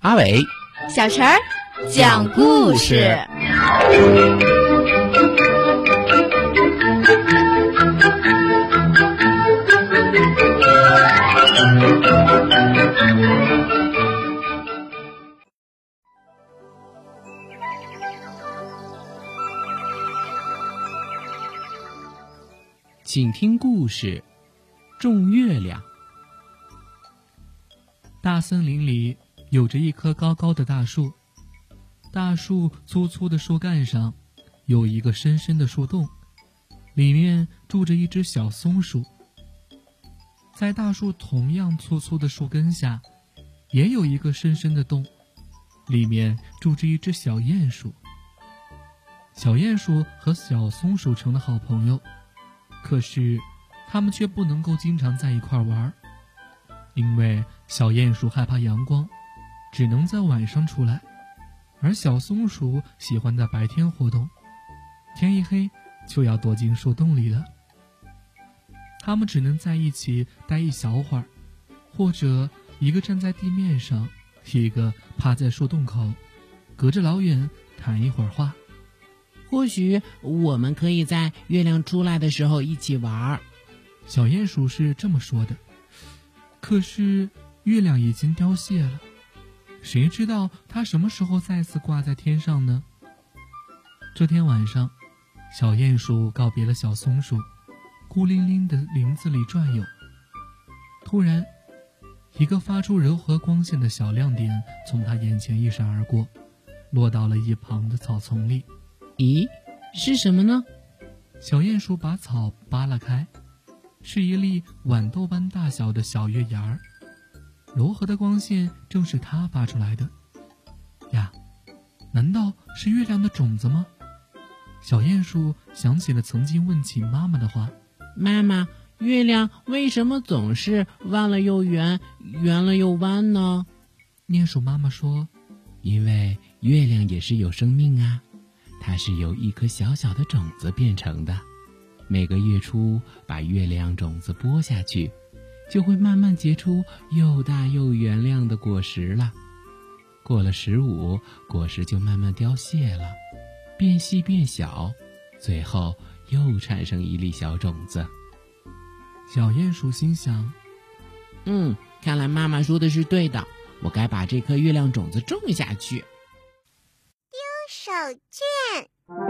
阿伟、小陈儿讲故事。请听故事：种月亮。大森林里有着一棵高高的大树，大树粗粗的树干上有一个深深的树洞，里面住着一只小松鼠。在大树同样粗粗的树根下，也有一个深深的洞，里面住着一只小鼹鼠。小鼹鼠和小松鼠成了好朋友。可是，他们却不能够经常在一块玩，因为小鼹鼠害怕阳光，只能在晚上出来；而小松鼠喜欢在白天活动，天一黑就要躲进树洞里了。他们只能在一起待一小会儿，或者一个站在地面上，一个趴在树洞口，隔着老远谈一会儿话。或许我们可以在月亮出来的时候一起玩。小鼹鼠是这么说的。可是月亮已经凋谢了，谁知道它什么时候再次挂在天上呢？这天晚上，小鼹鼠告别了小松鼠，孤零零的林子里转悠。突然，一个发出柔和光线的小亮点从它眼前一闪而过，落到了一旁的草丛里。咦，是什么呢？小鼹鼠把草扒拉开，是一粒豌豆般大小的小月牙儿，柔和的光线正是它发出来的。呀，难道是月亮的种子吗？小鼹鼠想起了曾经问起妈妈的话：“妈妈，月亮为什么总是弯了又圆，圆了又弯呢？”鼹鼠妈妈说：“因为月亮也是有生命啊。”它是由一颗小小的种子变成的，每个月初把月亮种子播下去，就会慢慢结出又大又圆亮的果实了。过了十五，果实就慢慢凋谢了，变细变小，最后又产生一粒小种子。小鼹鼠心想：“嗯，看来妈妈说的是对的，我该把这颗月亮种子种下去。”手绢。